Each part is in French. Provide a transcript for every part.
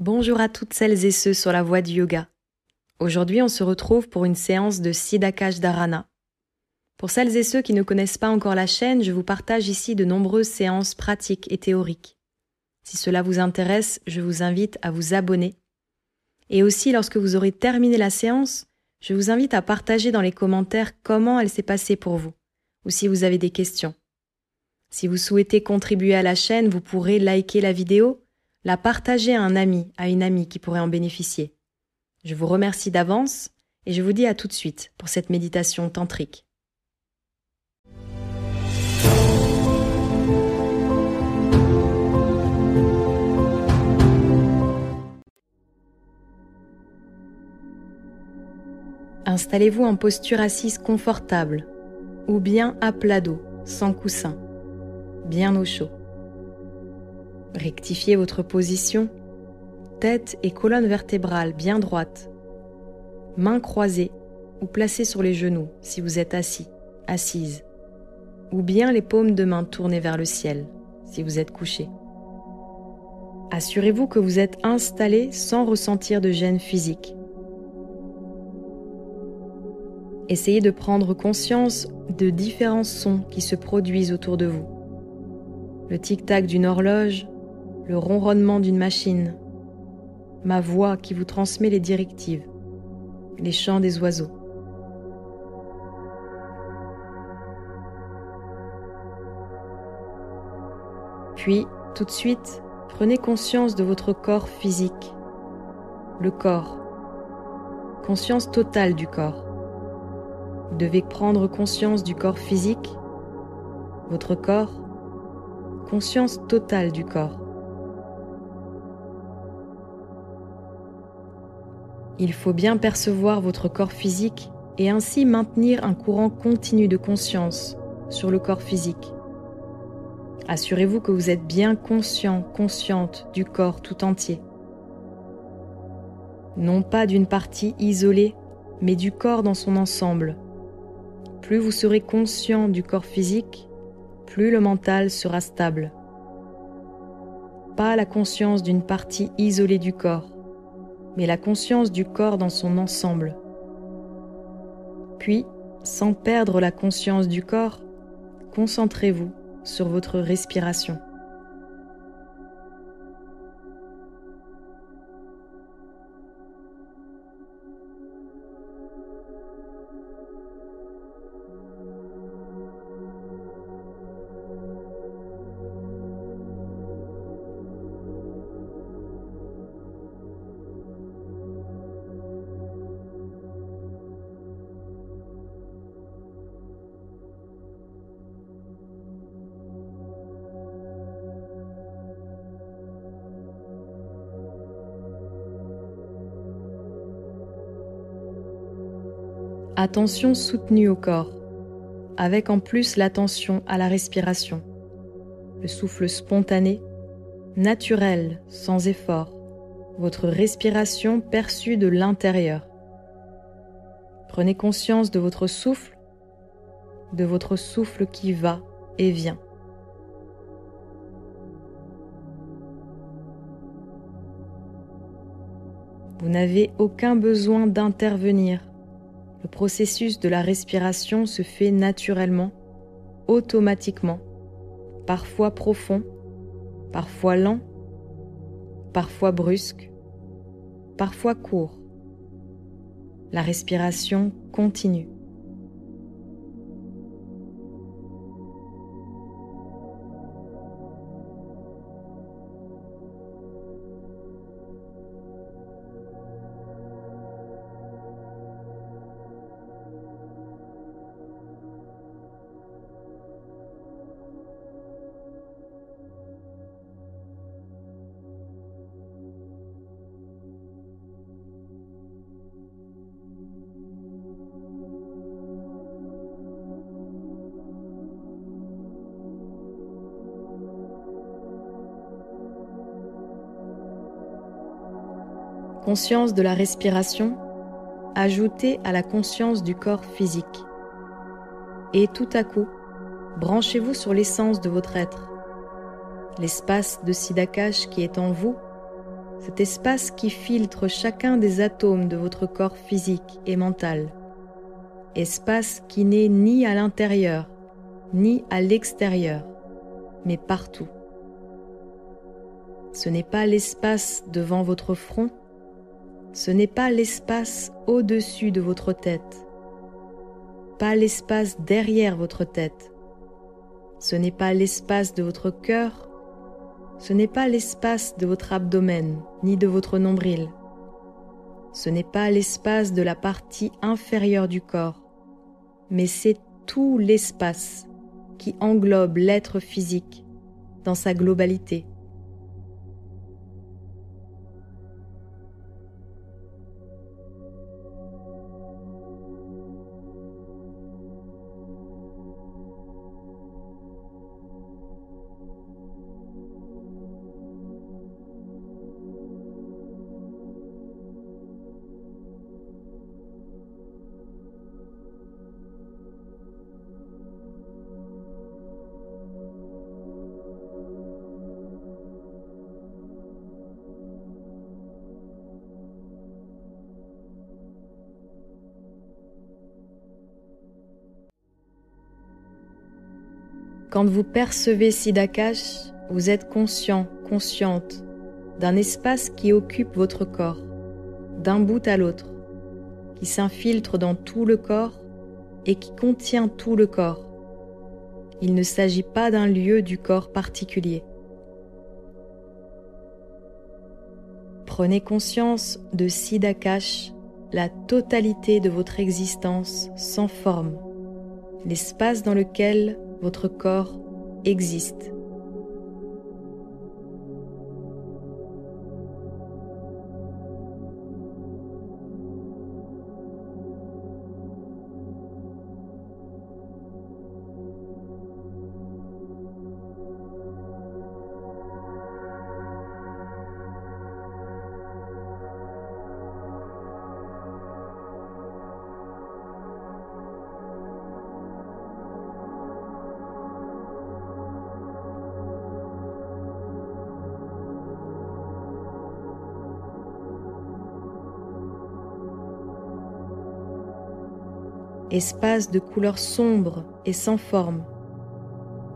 Bonjour à toutes celles et ceux sur la voie du yoga. Aujourd'hui, on se retrouve pour une séance de Siddhakash Dharana. Pour celles et ceux qui ne connaissent pas encore la chaîne, je vous partage ici de nombreuses séances pratiques et théoriques. Si cela vous intéresse, je vous invite à vous abonner. Et aussi, lorsque vous aurez terminé la séance, je vous invite à partager dans les commentaires comment elle s'est passée pour vous, ou si vous avez des questions. Si vous souhaitez contribuer à la chaîne, vous pourrez liker la vidéo, la partager à un ami, à une amie qui pourrait en bénéficier. Je vous remercie d'avance et je vous dis à tout de suite pour cette méditation tantrique. Installez-vous en posture assise confortable ou bien à plat dos, sans coussin, bien au chaud. Rectifiez votre position, tête et colonne vertébrale bien droite, mains croisées ou placées sur les genoux si vous êtes assis, assise, ou bien les paumes de main tournées vers le ciel si vous êtes couché. Assurez-vous que vous êtes installé sans ressentir de gêne physique. Essayez de prendre conscience de différents sons qui se produisent autour de vous. Le tic-tac d'une horloge, le ronronnement d'une machine, ma voix qui vous transmet les directives, les chants des oiseaux. Puis, tout de suite, prenez conscience de votre corps physique, le corps, conscience totale du corps. Vous devez prendre conscience du corps physique, votre corps, conscience totale du corps. Il faut bien percevoir votre corps physique et ainsi maintenir un courant continu de conscience sur le corps physique. Assurez-vous que vous êtes bien conscient, consciente du corps tout entier. Non pas d'une partie isolée, mais du corps dans son ensemble. Plus vous serez conscient du corps physique, plus le mental sera stable. Pas la conscience d'une partie isolée du corps, mais la conscience du corps dans son ensemble. Puis, sans perdre la conscience du corps, concentrez-vous sur votre respiration. Attention soutenue au corps, avec en plus l'attention à la respiration, le souffle spontané, naturel, sans effort, votre respiration perçue de l'intérieur. Prenez conscience de votre souffle, de votre souffle qui va et vient. Vous n'avez aucun besoin d'intervenir le processus de la respiration se fait naturellement, automatiquement, parfois profond, parfois lent, parfois brusque, parfois court. La respiration continue. Conscience de la respiration ajoutée à la conscience du corps physique. Et tout à coup, branchez-vous sur l'essence de votre être, l'espace de Siddhakash qui est en vous cet espace qui filtre chacun des atomes de votre corps physique et mental, espace qui n'est ni à l'intérieur ni à l'extérieur, mais partout. Ce n'est pas l'espace devant votre front, ce n'est pas l'espace au-dessus de votre tête, pas l'espace derrière votre tête, ce n'est pas l'espace de votre cœur, ce n'est pas l'espace de votre abdomen ni de votre nombril, ce n'est pas l'espace de la partie inférieure du corps, mais c'est tout l'espace qui englobe l'être physique dans sa globalité. Quand vous percevez Siddhakash, vous êtes conscient, consciente d'un espace qui occupe votre corps, d'un bout à l'autre, qui s'infiltre dans tout le corps et qui contient tout le corps. Il ne s'agit pas d'un lieu du corps particulier. Prenez conscience de Siddhakash, la totalité de votre existence sans forme, l'espace dans lequel votre corps existe. Espace de couleur sombre et sans forme.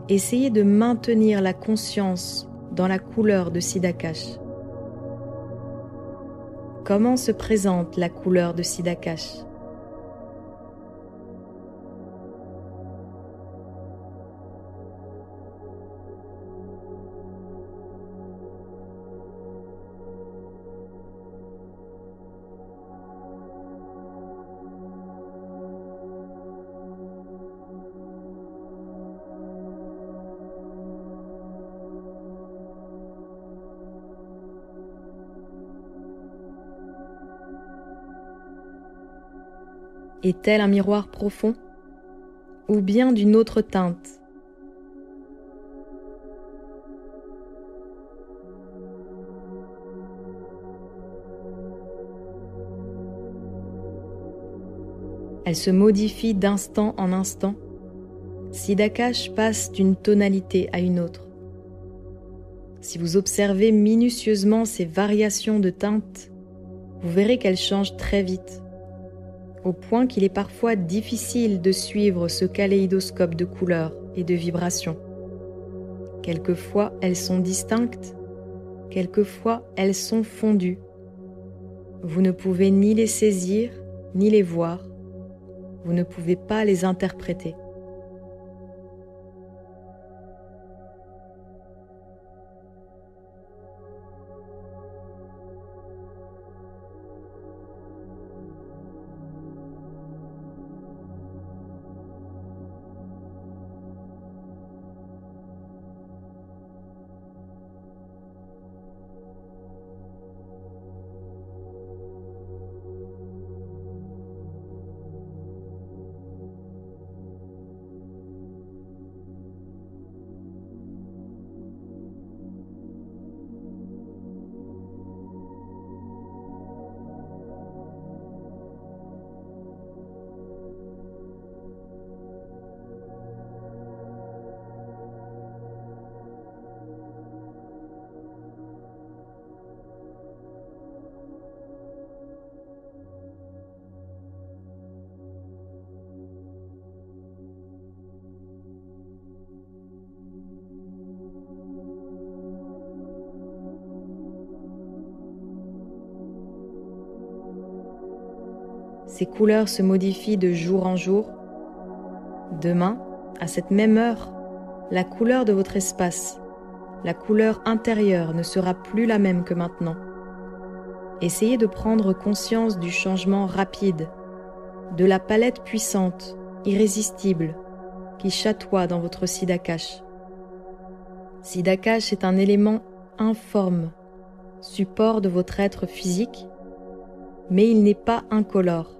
Essayez de maintenir la conscience dans la couleur de Siddhakash. Comment se présente la couleur de Siddhakash? Est-elle un miroir profond ou bien d'une autre teinte? Elle se modifie d'instant en instant. Siddhakash passe d'une tonalité à une autre. Si vous observez minutieusement ces variations de teintes, vous verrez qu'elles changent très vite au point qu'il est parfois difficile de suivre ce kaléidoscope de couleurs et de vibrations. Quelquefois elles sont distinctes, quelquefois elles sont fondues. Vous ne pouvez ni les saisir, ni les voir, vous ne pouvez pas les interpréter. Ces couleurs se modifient de jour en jour. Demain, à cette même heure, la couleur de votre espace, la couleur intérieure ne sera plus la même que maintenant. Essayez de prendre conscience du changement rapide, de la palette puissante, irrésistible, qui chatoie dans votre Siddhakash. Siddhakash est un élément informe, support de votre être physique, mais il n'est pas incolore.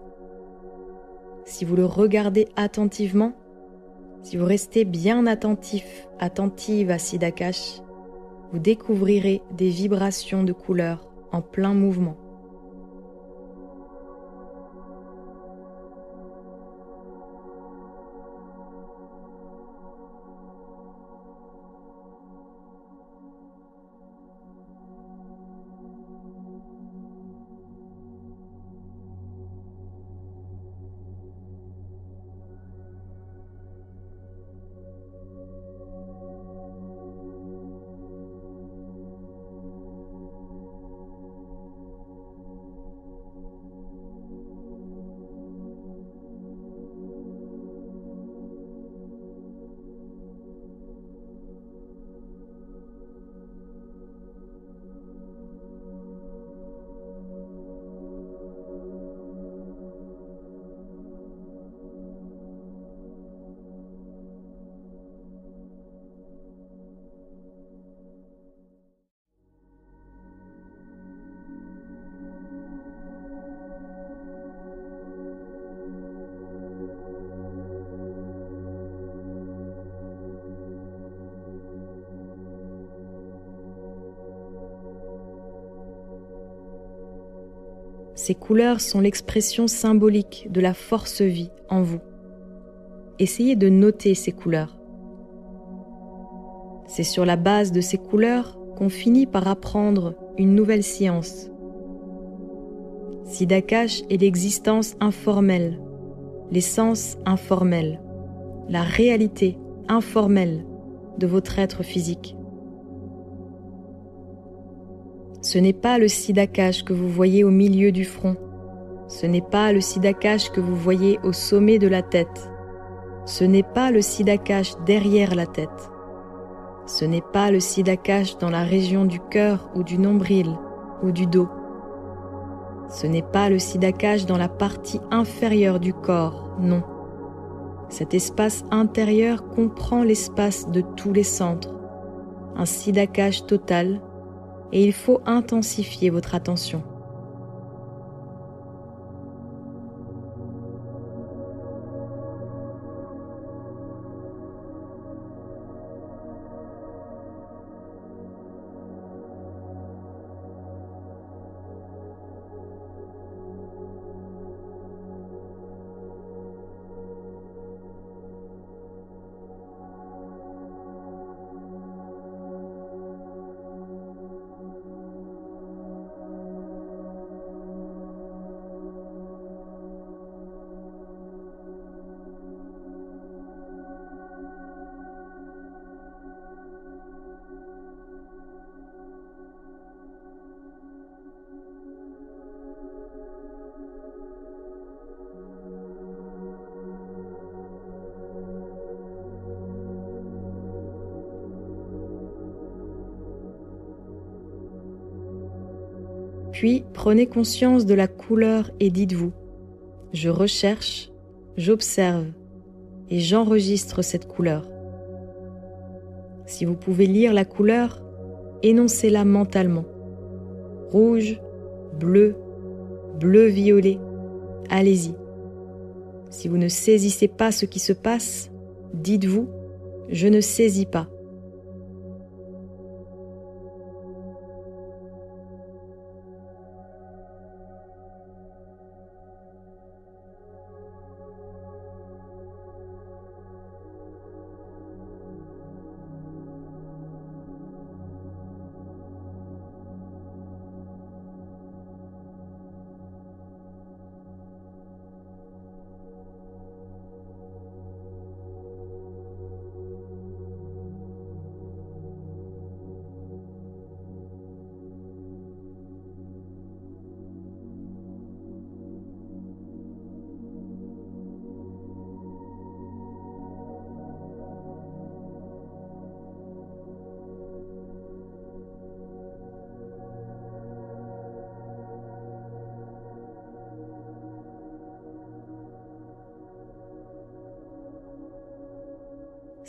Si vous le regardez attentivement, si vous restez bien attentif, attentive à Siddhakash, vous découvrirez des vibrations de couleurs en plein mouvement. Ces couleurs sont l'expression symbolique de la force vie en vous. Essayez de noter ces couleurs. C'est sur la base de ces couleurs qu'on finit par apprendre une nouvelle science. Siddhakash est l'existence informelle, l'essence informelle, la réalité informelle de votre être physique. Ce n'est pas le sidakash que vous voyez au milieu du front. Ce n'est pas le sidakash que vous voyez au sommet de la tête. Ce n'est pas le sidakash derrière la tête. Ce n'est pas le sidakash dans la région du cœur ou du nombril ou du dos. Ce n'est pas le sidakash dans la partie inférieure du corps, non. Cet espace intérieur comprend l'espace de tous les centres, un sidakash total et il faut intensifier votre attention. Puis prenez conscience de la couleur et dites-vous, je recherche, j'observe et j'enregistre cette couleur. Si vous pouvez lire la couleur, énoncez-la mentalement. Rouge, bleu, bleu-violet, allez-y. Si vous ne saisissez pas ce qui se passe, dites-vous, je ne saisis pas.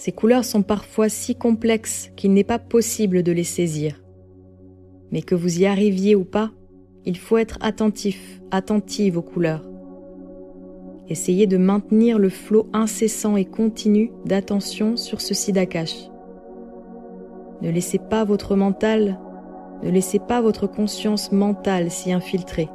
Ces couleurs sont parfois si complexes qu'il n'est pas possible de les saisir. Mais que vous y arriviez ou pas, il faut être attentif, attentive aux couleurs. Essayez de maintenir le flot incessant et continu d'attention sur ce Siddhakash. Ne laissez pas votre mental, ne laissez pas votre conscience mentale s'y infiltrer.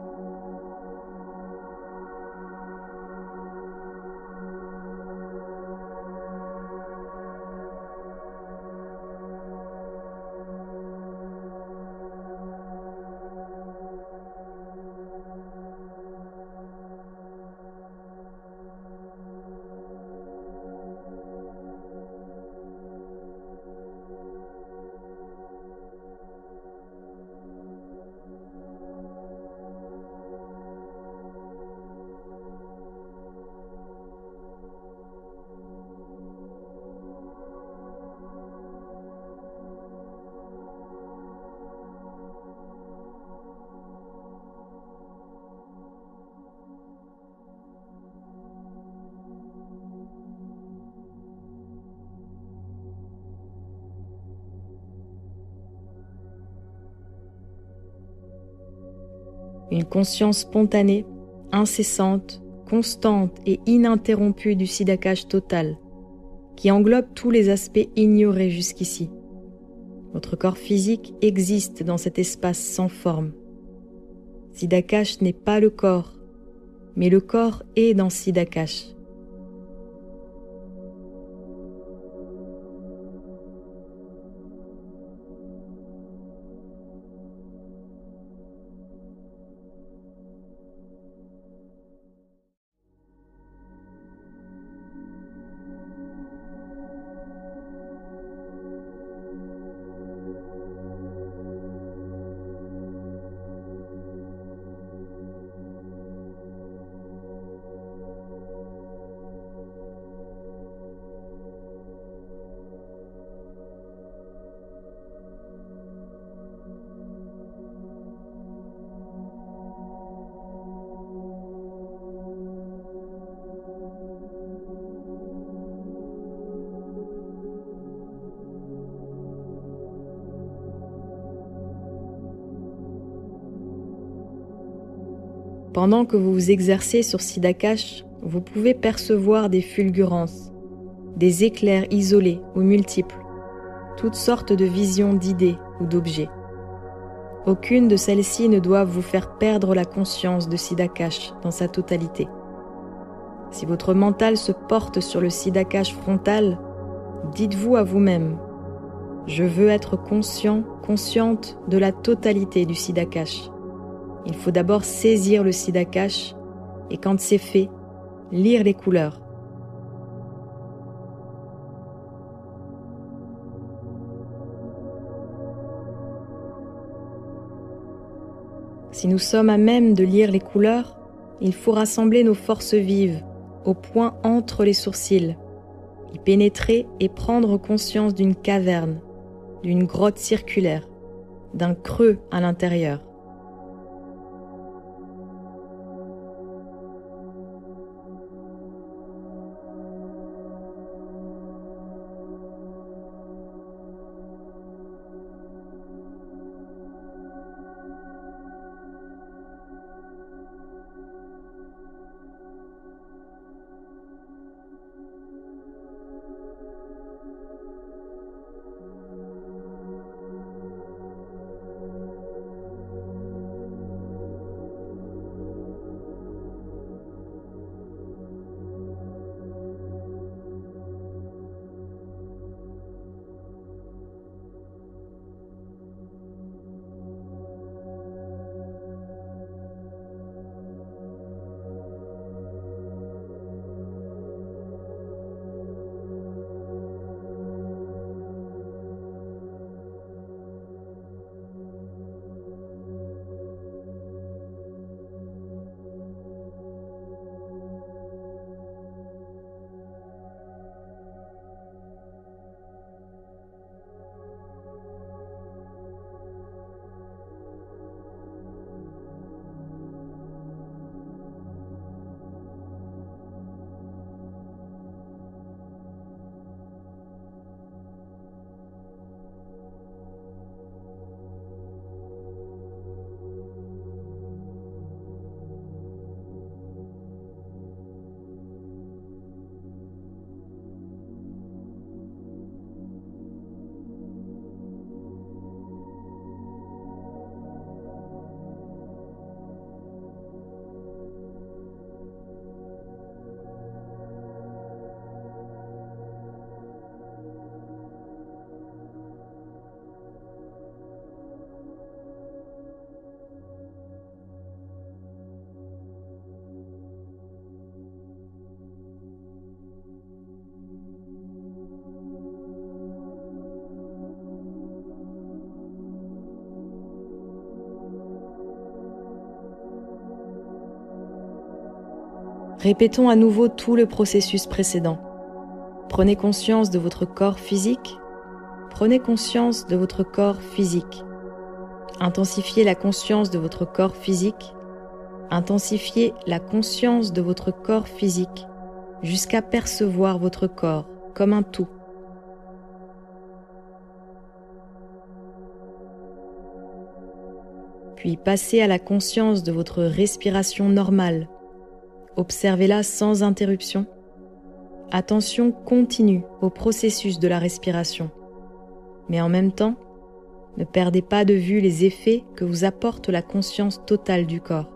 Conscience spontanée, incessante, constante et ininterrompue du sidakash total, qui englobe tous les aspects ignorés jusqu'ici. Votre corps physique existe dans cet espace sans forme. Sidakash n'est pas le corps, mais le corps est dans Sidakash. Pendant que vous vous exercez sur Siddhakash, vous pouvez percevoir des fulgurances, des éclairs isolés ou multiples, toutes sortes de visions d'idées ou d'objets. Aucune de celles-ci ne doivent vous faire perdre la conscience de Siddhakash dans sa totalité. Si votre mental se porte sur le Siddhakash frontal, dites-vous à vous-même Je veux être conscient, consciente de la totalité du Siddhakash. Il faut d'abord saisir le Siddhakash et quand c'est fait, lire les couleurs. Si nous sommes à même de lire les couleurs, il faut rassembler nos forces vives au point entre les sourcils, y pénétrer et prendre conscience d'une caverne, d'une grotte circulaire, d'un creux à l'intérieur. Répétons à nouveau tout le processus précédent. Prenez conscience de votre corps physique. Prenez conscience de votre corps physique. Intensifiez la conscience de votre corps physique. Intensifiez la conscience de votre corps physique jusqu'à percevoir votre corps comme un tout. Puis passez à la conscience de votre respiration normale. Observez-la sans interruption. Attention continue au processus de la respiration. Mais en même temps, ne perdez pas de vue les effets que vous apporte la conscience totale du corps.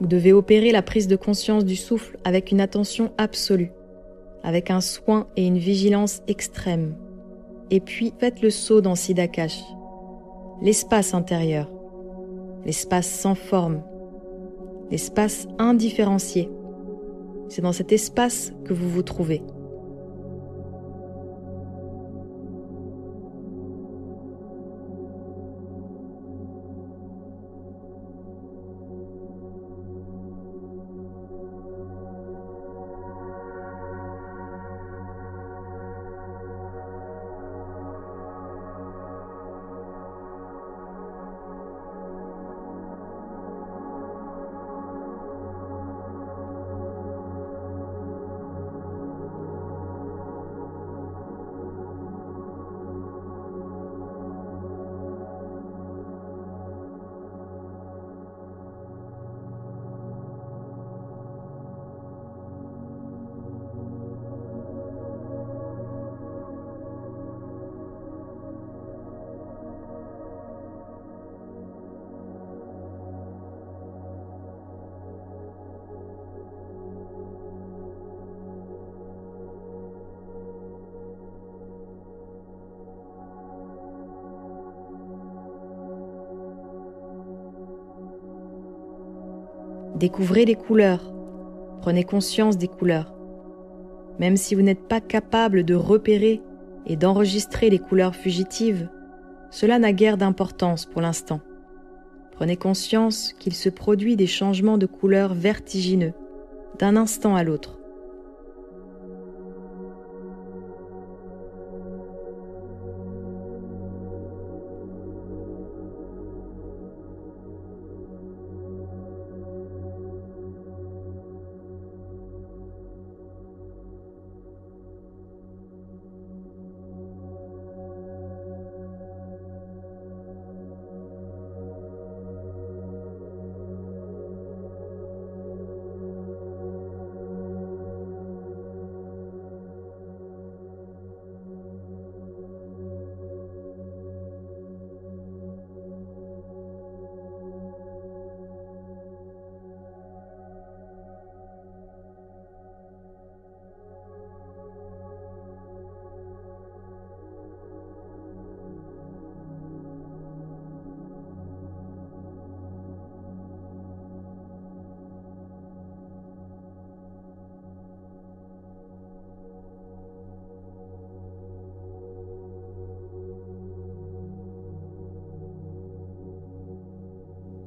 Vous devez opérer la prise de conscience du souffle avec une attention absolue, avec un soin et une vigilance extrême. Et puis faites le saut dans Siddhakash, l'espace intérieur, l'espace sans forme, l'espace indifférencié. C'est dans cet espace que vous vous trouvez. Découvrez les couleurs. Prenez conscience des couleurs. Même si vous n'êtes pas capable de repérer et d'enregistrer les couleurs fugitives, cela n'a guère d'importance pour l'instant. Prenez conscience qu'il se produit des changements de couleurs vertigineux d'un instant à l'autre.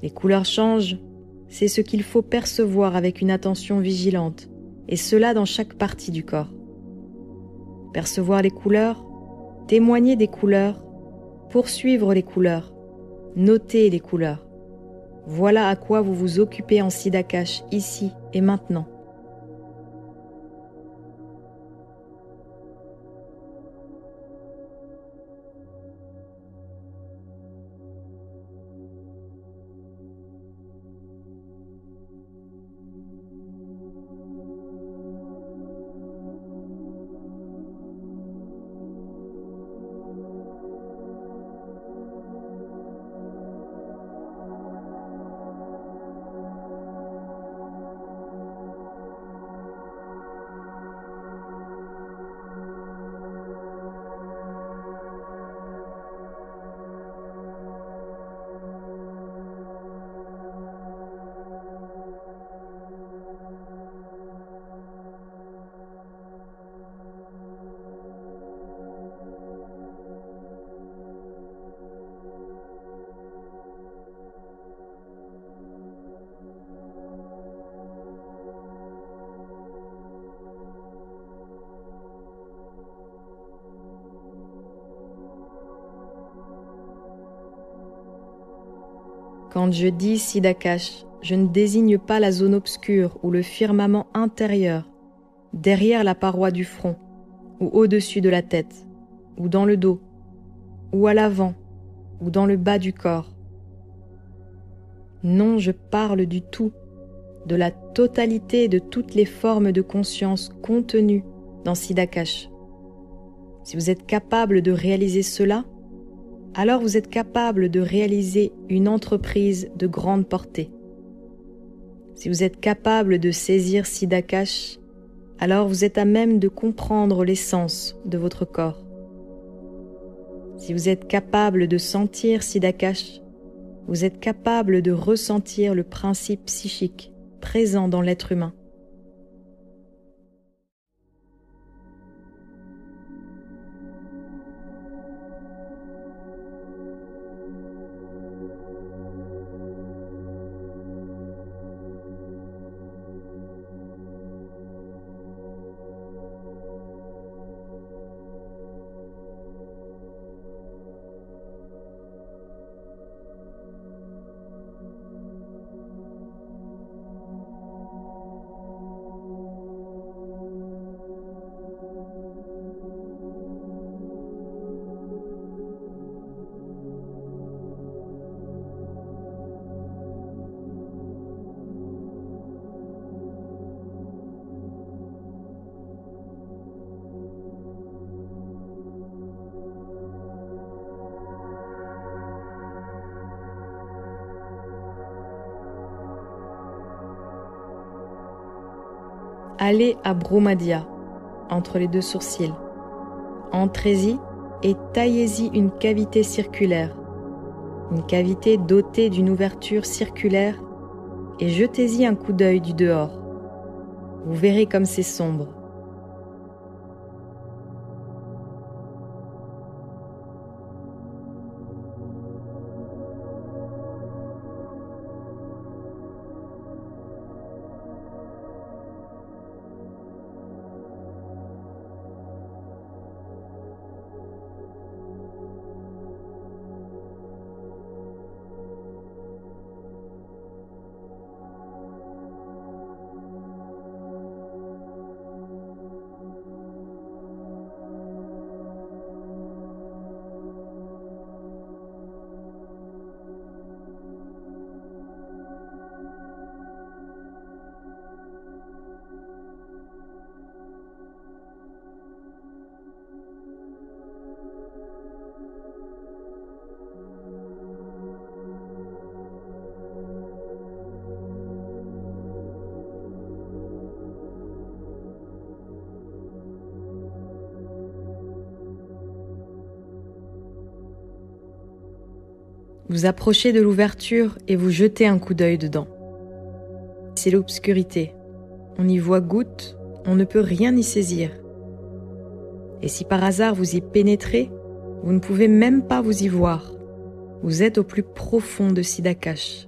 Les couleurs changent, c'est ce qu'il faut percevoir avec une attention vigilante, et cela dans chaque partie du corps. percevoir les couleurs, témoigner des couleurs, poursuivre les couleurs, noter les couleurs. Voilà à quoi vous vous occupez en Siddhakash ici et maintenant. Quand je dis Siddhakash, je ne désigne pas la zone obscure ou le firmament intérieur, derrière la paroi du front, ou au-dessus de la tête, ou dans le dos, ou à l'avant, ou dans le bas du corps. Non, je parle du tout, de la totalité de toutes les formes de conscience contenues dans Siddhakash. Si vous êtes capable de réaliser cela, alors vous êtes capable de réaliser une entreprise de grande portée. Si vous êtes capable de saisir Siddhakash, alors vous êtes à même de comprendre l'essence de votre corps. Si vous êtes capable de sentir Siddhakash, vous êtes capable de ressentir le principe psychique présent dans l'être humain. Allez à Bromadia, entre les deux sourcils. Entrez-y et taillez-y une cavité circulaire, une cavité dotée d'une ouverture circulaire, et jetez-y un coup d'œil du dehors. Vous verrez comme c'est sombre. Vous approchez de l'ouverture et vous jetez un coup d'œil dedans. C'est l'obscurité. On y voit goutte, on ne peut rien y saisir. Et si par hasard vous y pénétrez, vous ne pouvez même pas vous y voir. Vous êtes au plus profond de Siddhakash.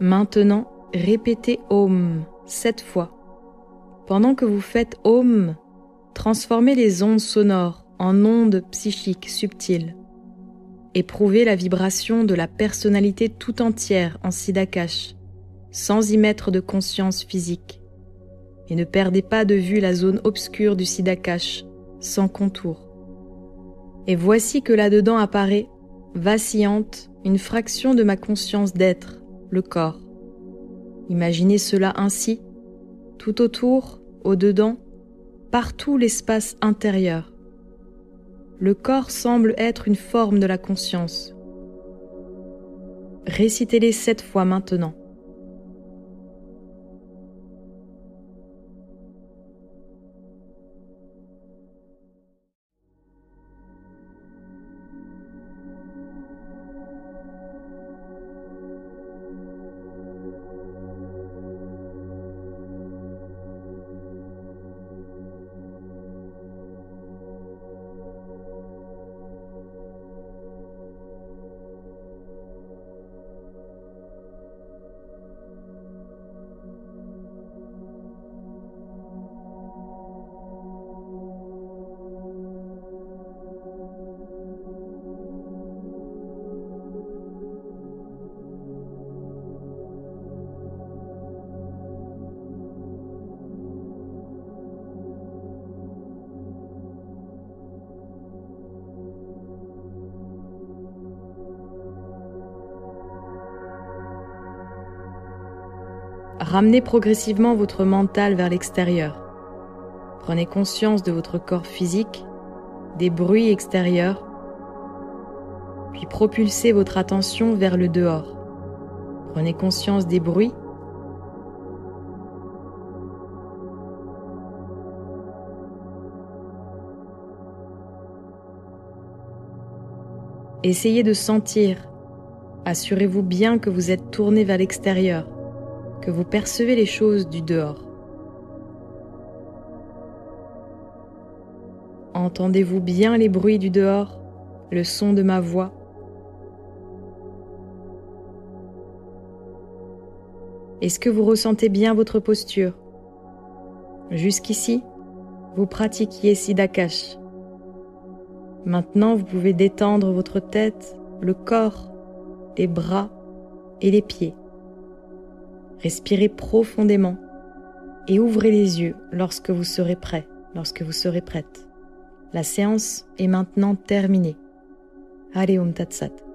Maintenant, répétez Om sept fois. Pendant que vous faites Om, transformez les ondes sonores en ondes psychiques subtiles. Éprouvez la vibration de la personnalité tout entière en Siddhakash, sans y mettre de conscience physique. Et ne perdez pas de vue la zone obscure du Siddhakash, sans contour. Et voici que là-dedans apparaît, vacillante, une fraction de ma conscience d'être, le corps. Imaginez cela ainsi, tout autour, au-dedans, partout l'espace intérieur. Le corps semble être une forme de la conscience. Récitez-les sept fois maintenant. Ramenez progressivement votre mental vers l'extérieur. Prenez conscience de votre corps physique, des bruits extérieurs, puis propulsez votre attention vers le dehors. Prenez conscience des bruits. Essayez de sentir. Assurez-vous bien que vous êtes tourné vers l'extérieur que vous percevez les choses du dehors. Entendez-vous bien les bruits du dehors, le son de ma voix? Est-ce que vous ressentez bien votre posture? Jusqu'ici, vous pratiquiez Siddhakash. Maintenant, vous pouvez détendre votre tête, le corps, les bras et les pieds. Respirez profondément et ouvrez les yeux lorsque vous serez prêt, lorsque vous serez prête. La séance est maintenant terminée. Allez Om Tatsat.